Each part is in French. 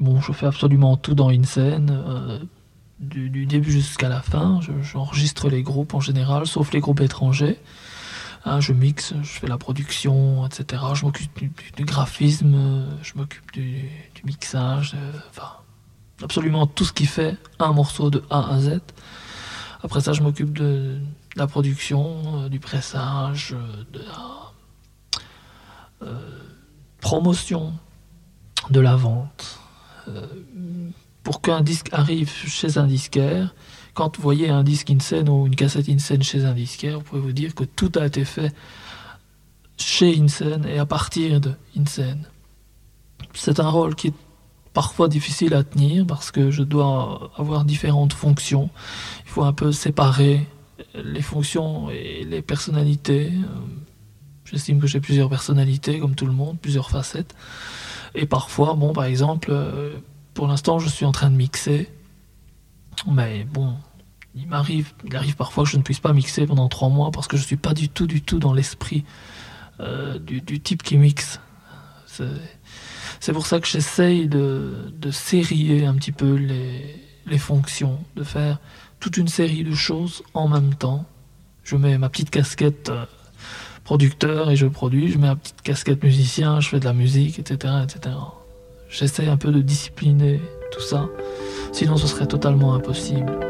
bon, je fais absolument tout dans InScène, euh, du, début jusqu'à la fin. J'enregistre les groupes en général, sauf les groupes étrangers. Hein, je mixe, je fais la production, etc. Je m'occupe du, graphisme, je m'occupe du, mixage, enfin, absolument tout ce qui fait un morceau de A à Z. Après ça, je m'occupe de, la production, euh, du pressage, euh, de la euh, promotion, de la vente. Pour qu'un disque arrive chez un disquaire, quand vous voyez un disque InScène ou une cassette InScène chez un disquaire, vous pouvez vous dire que tout a été fait chez InScène et à partir de InScène. C'est un rôle qui est parfois difficile à tenir parce que je dois avoir différentes fonctions. Il faut un peu séparer les fonctions et les personnalités. J'estime que j'ai plusieurs personnalités, comme tout le monde, plusieurs facettes. Et parfois, bon, par exemple, pour l'instant, je suis en train de mixer. Mais bon, il m'arrive, il arrive parfois que je ne puisse pas mixer pendant trois mois parce que je ne suis pas du tout, du tout dans l'esprit euh, du, type qui mixe. C'est pour ça que j'essaye de, de sérier un petit peu les, les fonctions, de faire toute une série de choses en même temps. Je mets ma petite casquette euh, producteur et je produis, je mets ma petite casquette musicien, je fais de la musique, etc. etc. J'essaie un peu de discipliner tout ça, sinon ce serait totalement impossible.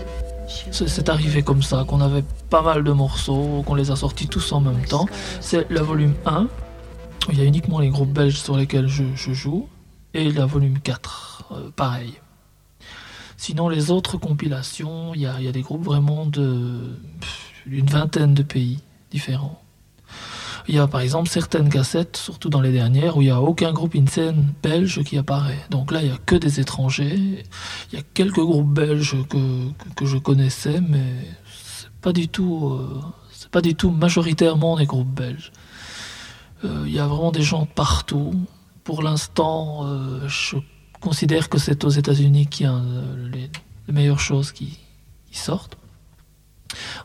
c'est arrivé comme ça, qu'on avait pas mal de morceaux, qu'on les a sortis tous en même temps. C'est le volume 1, il y a uniquement les groupes belges sur lesquels je, joue, et la volume 4, euh, pareil. Sinon, les autres compilations, il y a, des groupes vraiment d'une vingtaine de pays différents. Il y a par exemple certaines cassettes, surtout dans les dernières, où il n'y a aucun groupe InScène belge qui apparaît. Donc là, il n'y a que des étrangers. Il y a quelques groupes belges que, que, je connaissais, mais c'est pas euh, pas du tout majoritairement des groupes belges. Euh, il y a vraiment des gens partout. Pour l'instant, euh, je considère que c'est aux États-Unis qu'il y a les, meilleures choses qui, qui sortent.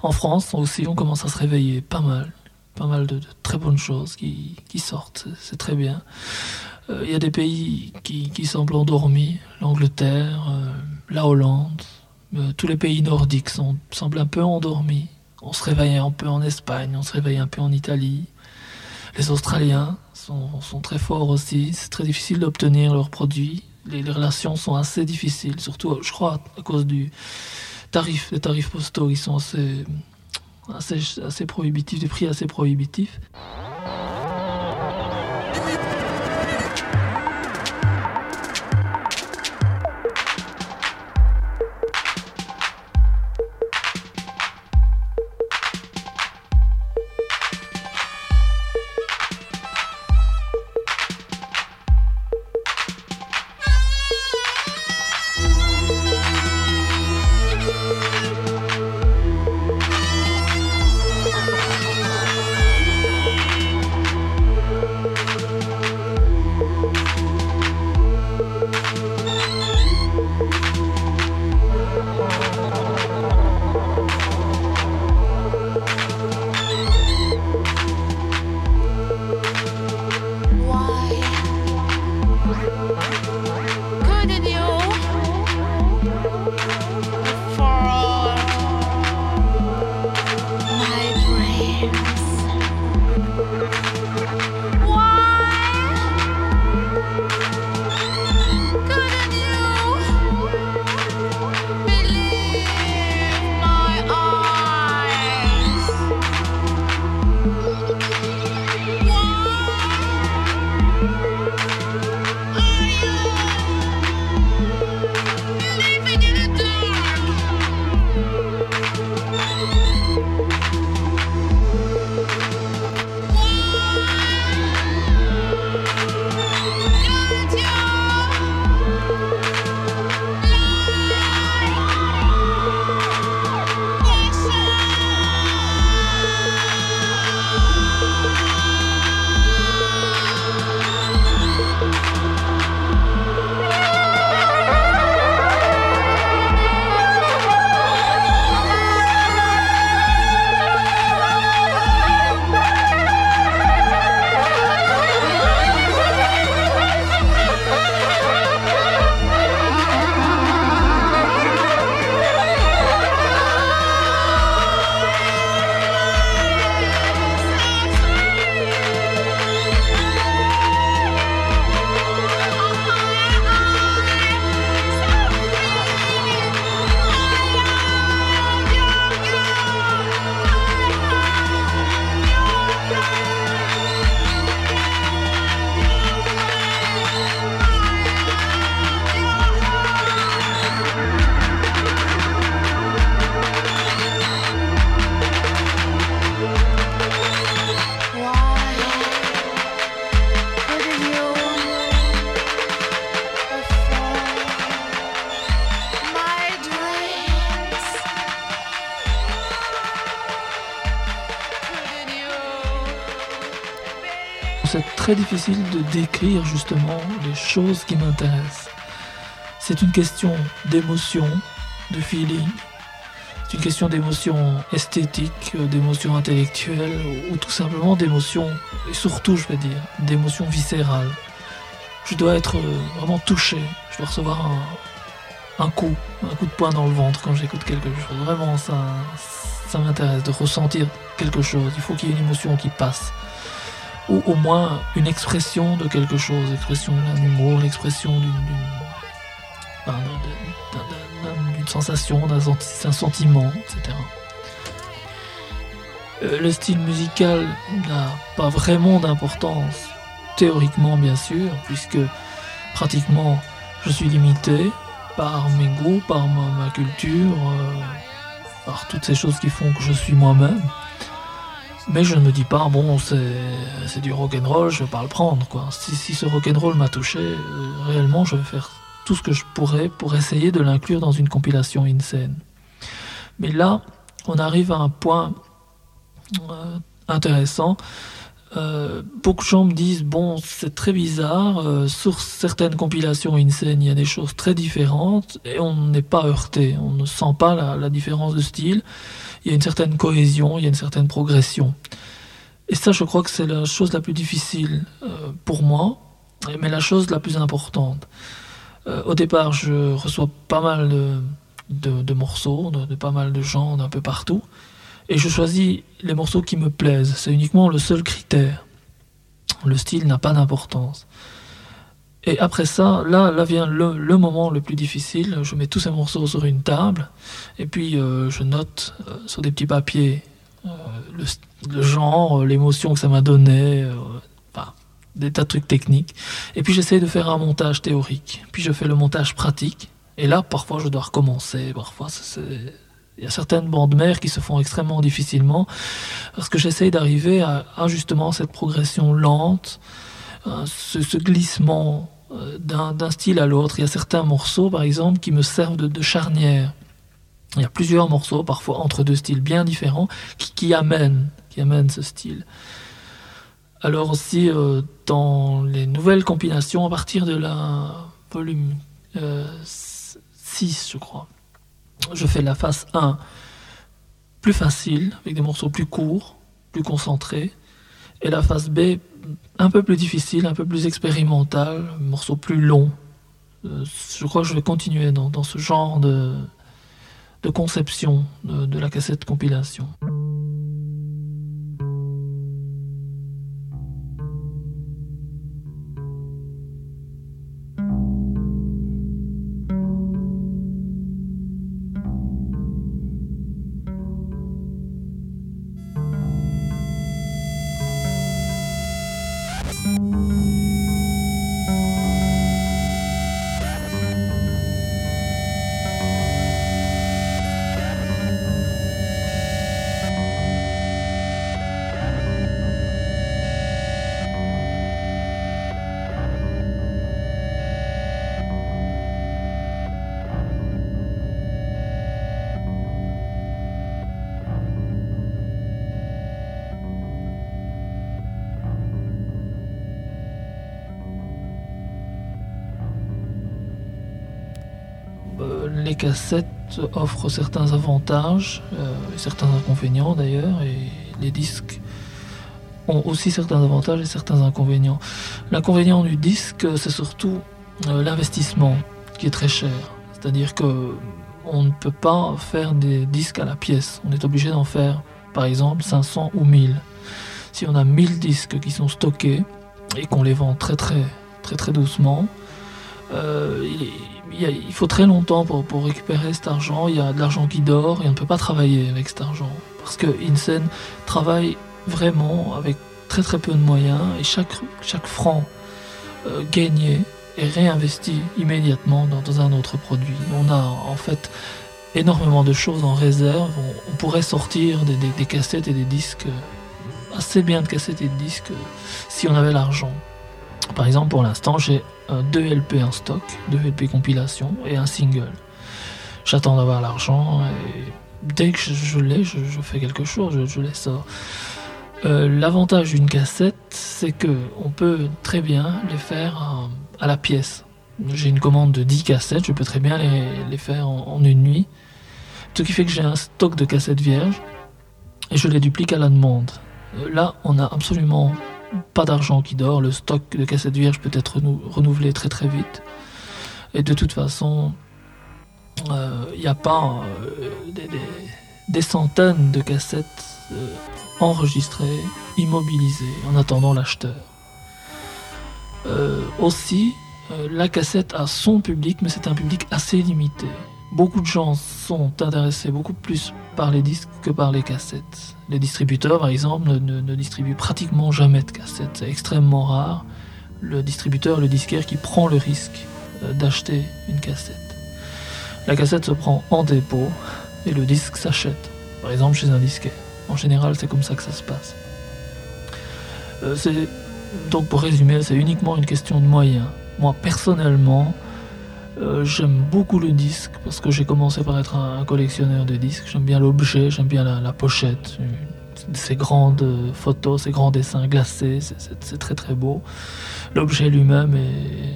En France aussi, on commence à se réveiller pas mal pas mal de, très bonnes choses qui, sortent, c'est très bien. Euh, il y a des pays qui, semblent endormis, l'Angleterre, euh, la Hollande, euh, tous les pays nordiques sont, semblent un peu endormis. On se réveille un peu en Espagne, on se réveille un peu en Italie. Les Australiens sont, très forts aussi, c'est très difficile d'obtenir leurs produits. Les, les, relations sont assez difficiles, surtout, je crois, à cause du tarif, des tarifs postaux qui sont assez assez, prohibitif, des prix assez prohibitifs. Très difficile de décrire justement les choses qui m'intéressent. C'est une question d'émotion, de feeling, c'est une question d'émotion esthétique, d'émotion intellectuelle ou tout simplement d'émotion, et surtout je vais dire, d'émotion viscérale. Je dois être vraiment touché, je dois recevoir un, coup, un coup de poing dans le ventre quand j'écoute quelque chose. Vraiment, ça, ça m'intéresse de ressentir quelque chose. Il faut qu'il y ait une émotion qui passe. Ou au moins une expression de quelque chose, l'expression d'un humour, l'expression d'une sensation, d'un sentiment, etc. Euh, le style musical n'a pas vraiment d'importance, théoriquement bien sûr, puisque pratiquement je suis limité par mes goûts, par ma, culture, euh, par toutes ces choses qui font que je suis moi-même. Mais je ne me dis pas, bon, c'est du rock'n'roll, je vais pas le prendre. Quoi. Si, si ce rock'n'roll m'a touché, euh, réellement, je vais faire tout ce que je pourrais pour essayer de l'inclure dans une compilation insane. Mais là, on arrive à un point euh, intéressant. Euh, beaucoup de gens me disent bon c'est très bizarre euh, sur certaines compilations insane il y a des choses très différentes et on n'est pas heurté on ne sent pas la, la, différence de style il y a une certaine cohésion il y a une certaine progression et ça je crois que c'est la chose la plus difficile pour moi mais la chose la plus importante euh, au départ, je reçois pas mal de, morceaux, de, pas mal de gens d'un peu partout. Et je choisis les morceaux qui me plaisent. C'est uniquement le seul critère. Le style n'a pas d'importance. Et après ça, là, là vient le, moment le plus difficile. Je mets tous ces morceaux sur une table et puis euh, je note euh, sur des petits papiers le, genre, l'émotion que ça m'a donné, des tas de trucs techniques. Et puis j'essaye de faire un montage théorique. Puis je fais le montage pratique. Et là, parfois, je dois recommencer. Parfois, il y a certaines bandes mères qui se font extrêmement difficilement parce que j'essaye d'arriver à, justement cette progression lente, euh, ce, glissement euh, d'un style à l'autre. Il y a certains morceaux, par exemple, qui me servent de, charnière. Il y a plusieurs morceaux, parfois entre deux styles bien différents, qui, amènent, qui amènent ce style. Alors aussi, euh, dans les nouvelles compilations, à partir de la volume 6, euh, je crois, je fais la phase 1 plus facile, avec des morceaux plus courts, plus concentrés, et la phase B un peu plus difficile, un peu plus expérimental, morceaux plus longs. Euh, je crois que je vais continuer dans, ce genre de, conception de la cassette compilation. Les cassettes offrent certains avantages euh, et certains inconvénients d'ailleurs, et les disques ont aussi certains avantages et certains inconvénients. L'inconvénient du disque, c'est surtout euh, l'investissement qui est très cher. C'est-à-dire que on ne peut pas faire des disques à la pièce. On est obligé d'en faire, par exemple, 500 ou 1000. Si on a 1000 disques qui sont stockés et qu'on les vend très très très très doucement, euh, il, faut très longtemps pour, récupérer cet argent. Il y a de l'argent qui dort et on ne peut pas travailler avec cet argent. Parce que Insane travaille vraiment avec très très peu de moyens et chaque, franc euh, gagné est réinvesti immédiatement dans, un autre produit. On a en fait énormément de choses en réserve. On, pourrait sortir des, des, cassettes et des disques, assez bien de cassettes et de disques, si on avait l'argent. Par exemple, pour l'instant, j'ai deux LP en stock, deux LP compilation et un single. J'attends d'avoir l'argent et dès que je, l'ai, je, fais quelque chose, je, laisse ça. Euh, l'avantage d'une cassette, c'est que on peut très bien les faire à, la pièce. J'ai une commande de 10 cassettes, je peux très bien les, faire en, une nuit. Ce qui fait que j'ai un stock de cassettes vierges et je les duplique à la demande. Euh, là, on n'a absolument pas d'argent qui dort. Le stock de cassettes vierges peut être renouvelé très très vite. Et de toute façon, il euh, n'y a pas des, centaines de cassettes enregistré, immobilisé en attendant l'acheteur. Euh, aussi, euh, la cassette a son public, mais c'est un public assez limité. Beaucoup de gens sont intéressés beaucoup plus par les disques que par les cassettes. Les distributeurs, par exemple, ne, distribuent pratiquement jamais de cassettes. C'est extrêmement rare. Le distributeur, le disquaire qui prend le risque euh, d'acheter une cassette. La cassette se prend en dépôt et le disque s'achète, par exemple chez un disquaire. En général, c'est comme ça que ça se passe. Euh, donc pour résumer, c'est uniquement une question de moyens. Moi personnellement, euh, j'aime beaucoup le disque parce que j'ai commencé par être un, collectionneur de disques. J'aime bien l'objet, j'aime bien la, pochette, ces grandes photos, ces grands dessins glacés, c'est très très beau. L'objet lui-même est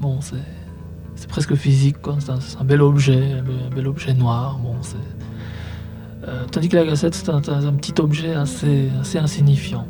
bon, c'est presque physique, c'est un, bel objet, un bel objet noir. Bon, euh, tandis que la cassette, c'est un, petit objet assez, assez insignifiant.